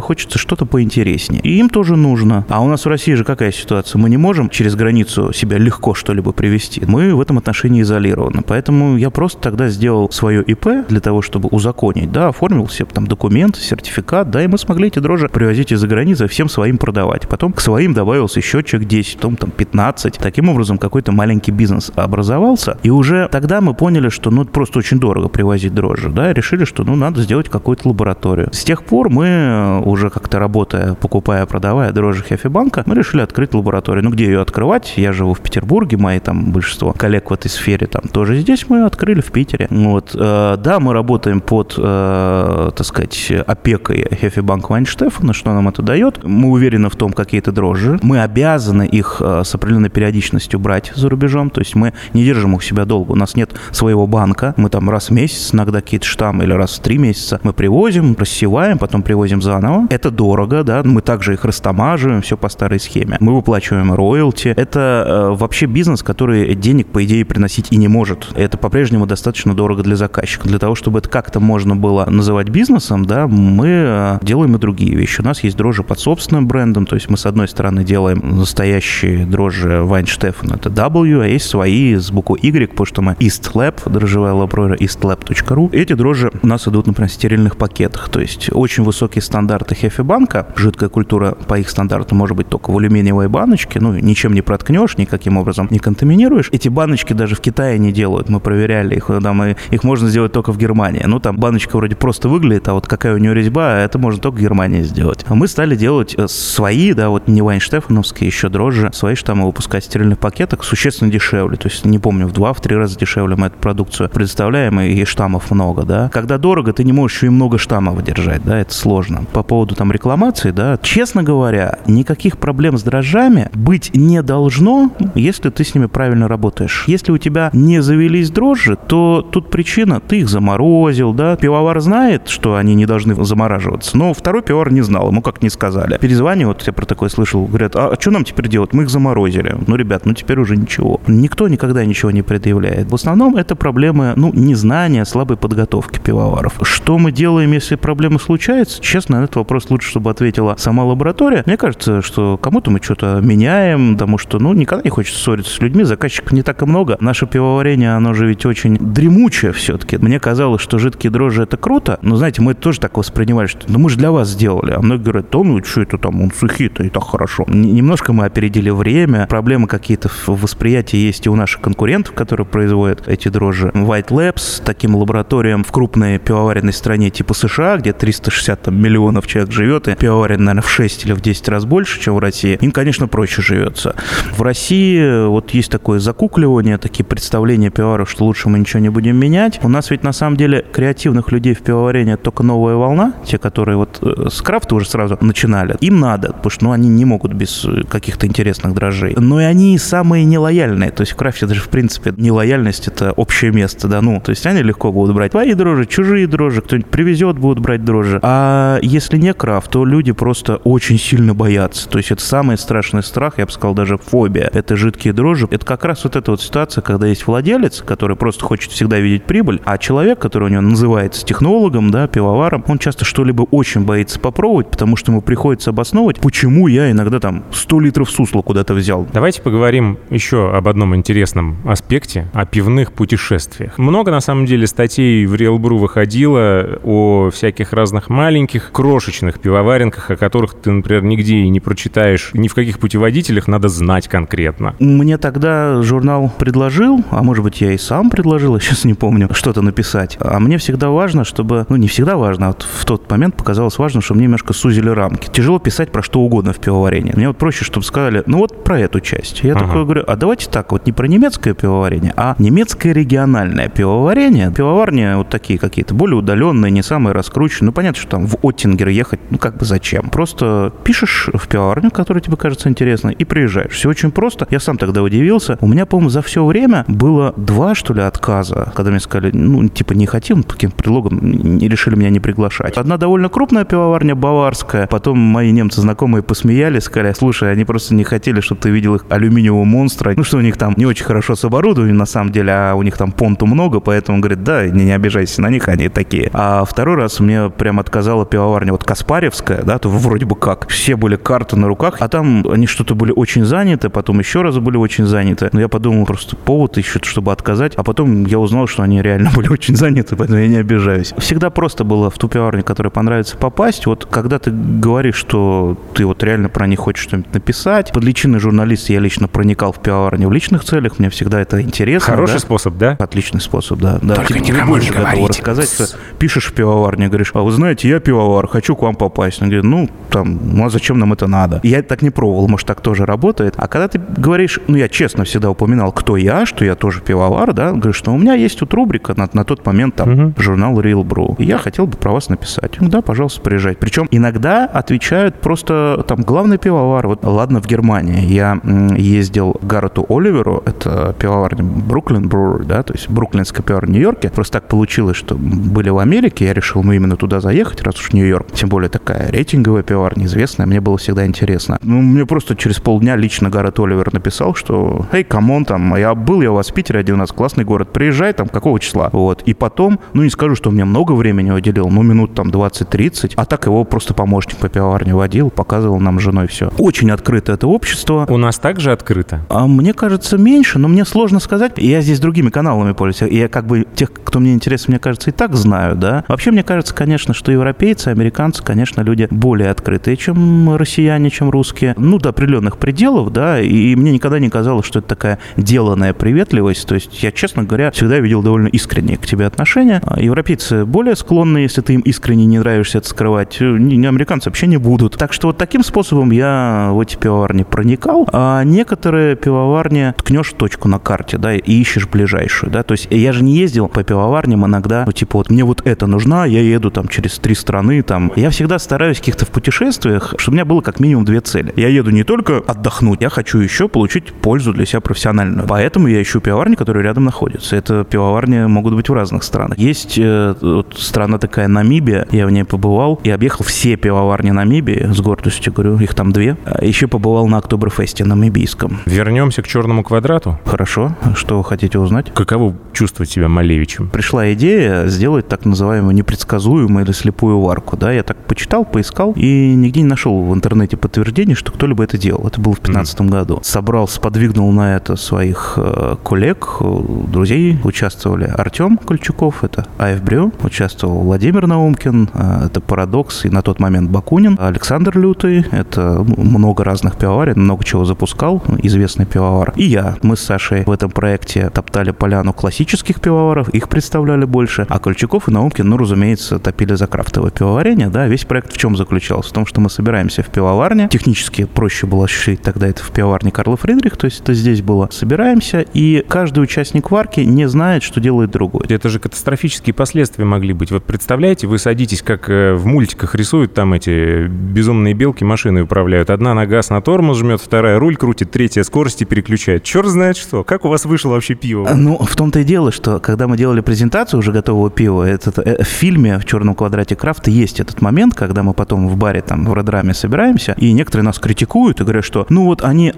хочется что-то поинтереснее. И им тоже нужно. А у нас в России же какая ситуация? Мы не можем через границу себя легко что-либо привести. Мы в этом отношении изолированы. Поэтому я просто тогда сделал свое ИП для того, чтобы узаконить, да, оформил себе там документ, сертификат, да, и мы смогли эти дрожжи привозить из-за границы, всем своим продавать. Потом к своим добавился еще человек 10, потом там 15. Таким образом, какой-то маленький бизнес образовался. И уже тогда мы поняли, что ну, просто очень дорого привозить дрожжи, да, и решили, что ну, надо сделать какую-то лабораторию. С тех пор мы э, уже как-то работая, покупая, продавая дрожжи Хефибанка, мы решили открыть лабораторию. Ну, где ее открывать? Я живу в Петербурге, мои там большинство коллег в этой сфере там тоже здесь мы открыли в Питере. Вот. Э, да, мы работаем под, э, так сказать, опекой Хефибанк Вайнштефана, что нам это дает. Мы уверены в том, какие это дрожжи. Мы обязаны их с определенной периодичностью брать за рубежом, то есть мы не держим их себя долго. У нас нет своего банка. Мы там раз в месяц иногда какие-то штаммы или раз в три месяца мы привозим, рассеваем, потом привозим заново. Это дорого, да, мы также их растамаживаем, все по старой схеме. Мы выплачиваем роялти. Это э, вообще бизнес, который денег, по идее, приносить и не может. Это по-прежнему достаточно дорого для заказчика. Для того, чтобы это как-то можно было называть бизнесом, да, мы э, делаем и другие вещи. У нас есть дрожжи под собственным брендом, то есть мы, с одной стороны, делаем настоящие дрожжи Вайн Штефан, это W, а есть свои с буквой Y, потому что мы East Lab, дрожжевая лаборатория eastlab.ru. Эти дрожжи у нас идут, например, в стерильных пакетах, то есть очень высокие стандарты Хефибанка. Жидкая культура по их стандарту может быть только в алюминиевой баночке, ну, ничем не проткнешь, никаким образом не контаминируешь. Эти баночки даже в Китае не делают, мы проверяли их, там, и их можно сделать только в Германии. Ну, там баночка вроде просто выглядит, а вот какая у нее резьба, это можно только в Германии сделать. А мы стали делать э, свои, да, вот не Вайнштефановские еще дрожжи, свои штаммы выпускать в стерильных пакетах существенно дешевле. То есть, не помню, в два, в три раза дешевле мы эту продукцию предоставляем, и штаммов много, да. Когда дорого, ты не можешь и много штаммов держать, да, это сложно. По поводу там рекламации, да, честно говоря, никаких проблем с дрожжами быть не должно, если ты с ними правильно работаешь. Если у тебя не завелись дрожжи, то тут причина, ты их заморозил, да. Пивовар знает, что они не должны замораживаться, но второй пивовар не знал, ему как не сказали. Перезвание, вот я про такое слышал, говорят, а что нам теперь делать? Мы их заморозили. Ну, ребят, ну теперь уже ничего. Никто никогда ничего не предъявляет. В основном это проблемы, ну, незнания, слабой подготовки пивоваров. Что мы делаем, если проблемы случаются? Честно, на этот вопрос лучше, чтобы ответила сама лаборатория. Мне кажется, что кому-то мы что-то меняем, потому что, ну, никогда не хочется ссориться с людьми, заказчиков не так и много. Наше пивоварение, оно же ведь очень дремучее все-таки. Мне казалось, что жидкие дрожжи это круто, но, знаете, мы тоже так воспринимали, что ну, мы же для вас сделали. А многие говорят, да ну, что это там, он сухие-то и так хорошо. Немножко мы опередили время, проблемы какие-то в восприятии есть и у наших конкурентов, которые производят эти дрожжи. White Labs, таким лабораториям в крупной пивоваренной стране типа США, где 360 там, миллионов человек живет, и пивоварен, наверное, в 6 или в 10 раз больше, чем в России, им, конечно, проще живется. В России вот есть такое закукливание, такие представления пивоваров, что лучше мы ничего не будем менять. У нас ведь на самом деле креативных людей в пивоварении только новая волна, те, которые вот э, с крафта уже сразу начинали. Им надо, потому что ну, они не могут без каких-то интересных дрожжей. Но и они самые нелояльные. То есть в крафте даже, в принципе, нелояльность — это общее место, да, ну, то есть они легко будут брать твои дрожжи, чужие дрожжи, кто-нибудь привезет, будут брать дрожжи. А если не крафт, то люди просто очень сильно боятся. То есть это самый страшный страх, я бы сказал, даже фобия. Это жидкие дрожжи. Это как раз вот эта вот ситуация, когда есть владелец, который просто хочет всегда видеть прибыль, а человек, который у него называется технологом, да, пивоваром, он часто что-либо очень боится попробовать, потому что ему приходится обосновывать, почему я иногда там 100 литров сусла куда-то взял. Давайте поговорим еще об одном интересном аспекте, о пивных путешествиях. Много, на самом деле, статей в Real Brew выходило о всяких разных маленьких, крошечных пивоваренках, о которых ты, например, нигде и не прочитаешь, ни в каких путеводителях надо знать конкретно. Мне тогда журнал предложил, а может быть, я и сам предложил, я сейчас не помню, что-то написать. А мне всегда важно, чтобы, ну, не всегда важно, а вот в тот момент показалось важно, чтобы мне немножко сузили рамки. Тяжело писать про что угодно в пивоварении. Мне вот проще, чтобы сказали, ну вот про эту часть. Я ага. такой говорю, а давайте так, вот не про немецкое пивоварение, а немецкое региональное пивоварение. Пивоварни вот такие какие-то, более удаленные, не самые раскрученные. Ну, понятно, что там в Оттингер ехать, ну, как бы зачем? Просто пишешь в пивоварню, которая тебе кажется интересной, и приезжаешь. Все очень просто. Я сам тогда удивился. У меня, по-моему, за все время было два, что ли, отказа, когда мне сказали, ну, типа, не хотим, по каким предлогом, не решили меня не приглашать. Одна довольно крупная пивоварня, баварская. Потом мои немцы знакомые посмеялись, сказали, слушай, они просто не хотели, чтобы ты видел их алюминиевого монстра. Ну, что у них там не очень хорошо с оборудованием, на самом деле, а у них там понту много, поэтому, говорит, да, не, не обижайся на них, они такие. А второй раз мне прям отказала пивоварня вот Каспаревская, да, то вроде бы как. Все были карты на руках, а там они что-то были очень заняты, потом еще раз разу были очень заняты. Но я подумал, просто повод ищут, чтобы отказать. А потом я узнал, что они реально были очень заняты, поэтому я не обижаюсь. Всегда просто было в ту пивоварню, которая понравится, попасть. Вот когда ты говоришь, что ты вот реально про них хочешь что-нибудь написать, под личиной журналист я лично проникал в пивоварню в личных целях, мне всегда это интересно. Хороший да? способ, да? Отличный способ, да. да. Только Типа, никому больше не говорите. рассказать, что пишешь в пивоварне, говоришь, а вы знаете, я пивовар, хочу к вам попасть. Он говорит, ну, там, ну а зачем нам это надо? Я так не пробовал, может, так тоже работает. А когда ты говоришь, ну, я честно всегда упоминал, кто я, что я тоже пивовар, да, говоришь, что у меня есть тут рубрика на, на тот момент там Мгм. журнал Real Brew. И я хотел бы про вас написать. Ну, да, пожалуйста, приезжайте. Причем иногда отвечают просто там главный пивовар. Вот ладно, в Германии. Я ездил к Гаррету Оливеру, это пивоварня Brooklyn Brewery, да, то есть бруклинская пивоварня в Нью-Йорке. Просто так получилось, что были в Америке, я решил, ну, именно туда заехать, раз уж Нью-Йорк. Тем более такая рейтинговая пивоварня, известная, мне было всегда интересно. Ну, мне просто через полдня лично Гаррет Оливер написал, что, эй, come on, там, я был я у вас в Питере один раз, классный город, приезжай, там, какого числа? Вот. И потом, ну, не скажу, что мне много времени уделил, ну, минут там 20-30, а так его просто помощник по пивоварне водил, показывал нам с женой все. Очень открыто это общество. У нас также открыто. А мне кажется, меньше, но мне сложно сказать. Я здесь другими каналами пользуюсь. Я как бы тех, кто мне интересен, мне кажется, и так знаю, да. Вообще, мне кажется, конечно, что европейцы, американцы, конечно, люди более открытые, чем россияне, чем русские. Ну, до определенных пределов, да, и мне никогда не казалось, что это такая деланная приветливость. То есть я, честно говоря, всегда видел довольно искренние к тебе отношения. А Европейцы более склонны, если ты им искренне не нравишься, это скрывать. Не, не американцы вообще не будут. Так что вот таким способом я в эти пивоварни проникал. А некоторые пивоварни ткнешь точку на карте, да, и ищешь ближайшую, да. То есть я же не ездил по пивоварням иногда, ну, типа вот мне вот это нужна, я еду там через три страны, там. Я всегда стараюсь каких-то в путешествиях, чтобы у меня было как минимум две цели. Я еду не только отдохнуть, я хочу еще получить пользу для себя профессиональную. Поэтому я ищу пивоварни, которые рядом находятся. Это пивоварни могут быть в разных странах. Есть э, вот страна такая Намибия, я в ней побывал и объехал все пивоварни Намибии, с гордостью говорю, их там две. А Еще побывал на Октоберфесте намибийском. Вернемся к черному квадрату. Хорошо, что вы хотите узнать? Каково чувствовать себя Малевичем? Пришла идея сделать так называемую непредсказуемую или слепую варку. Да, я так почитал, поискал и нигде не нашел в интернете подтверждения, что кто-либо это делал. Это было в 2015 году. Собрал, сподвигнул на это своих э, коллег, э, друзей. Участвовали Артем Кольчуков, это АФ Брю. Участвовал Владимир Наумкин, э, это Парадокс и на тот момент Бакунин. Александр Лютый, это много разных пивоварен, много чего запускал, известный пивовар. И я. Мы с Сашей в этом проекте топтали поляну классических пивоваров, их представляли больше. А Кольчуков и Наумкин, ну, разумеется, топили за крафтовое пивоварение, да. Весь проект в чем заключался? В том, что мы собираемся в пивоварне. Технически проще было осуществить тогда это в пивоварне Карла Фридрих, то есть это здесь было. Собираемся, и каждый участник варки не знает, что делает другой. Это же катастрофические последствия могли быть. Вот представляете, вы садитесь, как э, в мультиках рисуют там эти безумные белки машины управляют. Одна на газ на тормоз жмет, вторая руль крутит, третья скорости переключает. Черт знает что. Как у вас вышло вообще пиво? Ну, в том-то и дело, что когда мы делали презентацию уже готового пива, этот, э, в фильме в «Черном квадрате крафта» есть этот момент, когда мы потом в баре там в Редраме собираемся, и некоторые нас критикуют и говорят, что ну вот они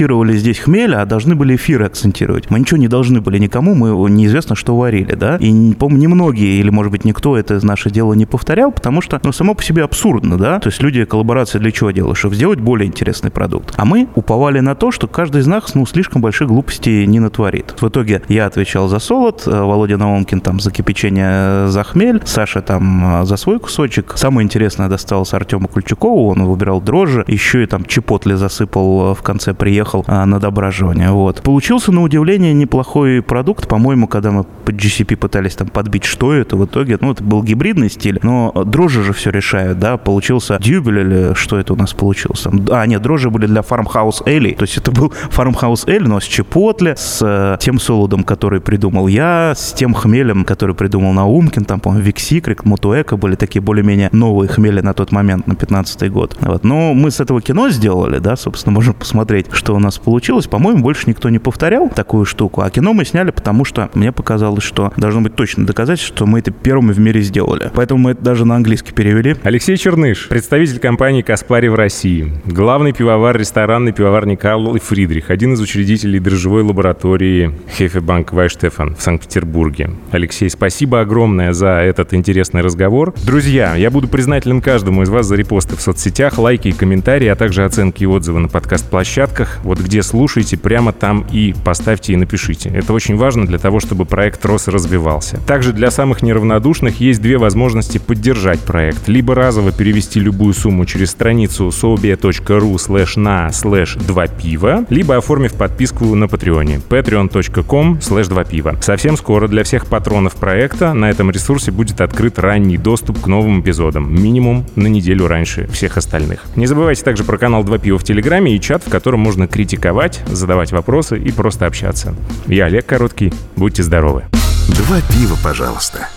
акцентировали здесь хмель, а должны были эфиры акцентировать. Мы ничего не должны были никому, мы неизвестно, что варили, да, и, по-моему, немногие, или, может быть, никто это наше дело не повторял, потому что, ну, само по себе абсурдно, да, то есть люди коллаборации для чего делают? Чтобы сделать более интересный продукт. А мы уповали на то, что каждый из нас, ну, слишком больших глупостей не натворит. В итоге я отвечал за солод, э, Володя Наумкин там за кипячение, э, за хмель, Саша там э, за свой кусочек. Самое интересное досталось Артему Кульчукову, он выбирал дрожжи, еще и там чипотле засыпал в конце, приехал э, на дображивание. Вот. Получился, на удивление, неплохой продукт. По-моему, когда мы по BJCP пытались там подбить, что это в итоге, ну, это был гибридный стиль, но дрожжи же все решают, да, получился дуббель или что это у нас получилось? Там, А, нет, дрожжи были для Farmhouse Ale, то есть это был Farmhouse Ale, но с чипотле, с э, тем солодом, который придумал я, с тем хмелем, который придумал Наумкин, там, по-моему, Vic Secret, Motueka были такие более-менее новые хмели на тот момент, на 15 год. Вот. Но мы с этого кино сделали, да, собственно, можем посмотреть, что нас получилось. По-моему, больше никто не повторял такую штуку. А кино мы сняли, потому что мне показалось, что должно быть точно доказать, что мы это первыми в мире сделали. Поэтому мы это даже на английский перевели. Алексей Черныш, представитель компании «Каспари» в России, главный пивовар ресторанной пивоварни «Карл и Фридрих», один из учредителей дрожжевой лаборатории Хефебанк Вайштефан в Санкт-Петербурге. Алексей, спасибо огромное за этот интересный разговор. Друзья, я буду признателен каждому из вас за репосты в соцсетях, лайки и комментарии, а также оценки и отзывы на подкаст-площадках. Вот где слушаете, прямо там и поставьте и напишите. Это очень важно для того, чтобы проект рос и развивался. Также для самых неравнодушных есть две возможности поддержать проект. Либо разово перевести любую сумму через страницу sobia.ru slash на slash 2 пива, либо оформив подписку на Патреоне patreon.com slash 2 пива. Совсем скоро для всех патронов проекта на этом ресурсе будет открыт ранний доступ к новым эпизодам, минимум на неделю раньше всех остальных. Не забывайте также про канал 2 пива в Телеграме и чат, в котором можно критиковать, задавать вопросы и просто общаться. Я Олег Короткий. Будьте здоровы. Два пива, пожалуйста.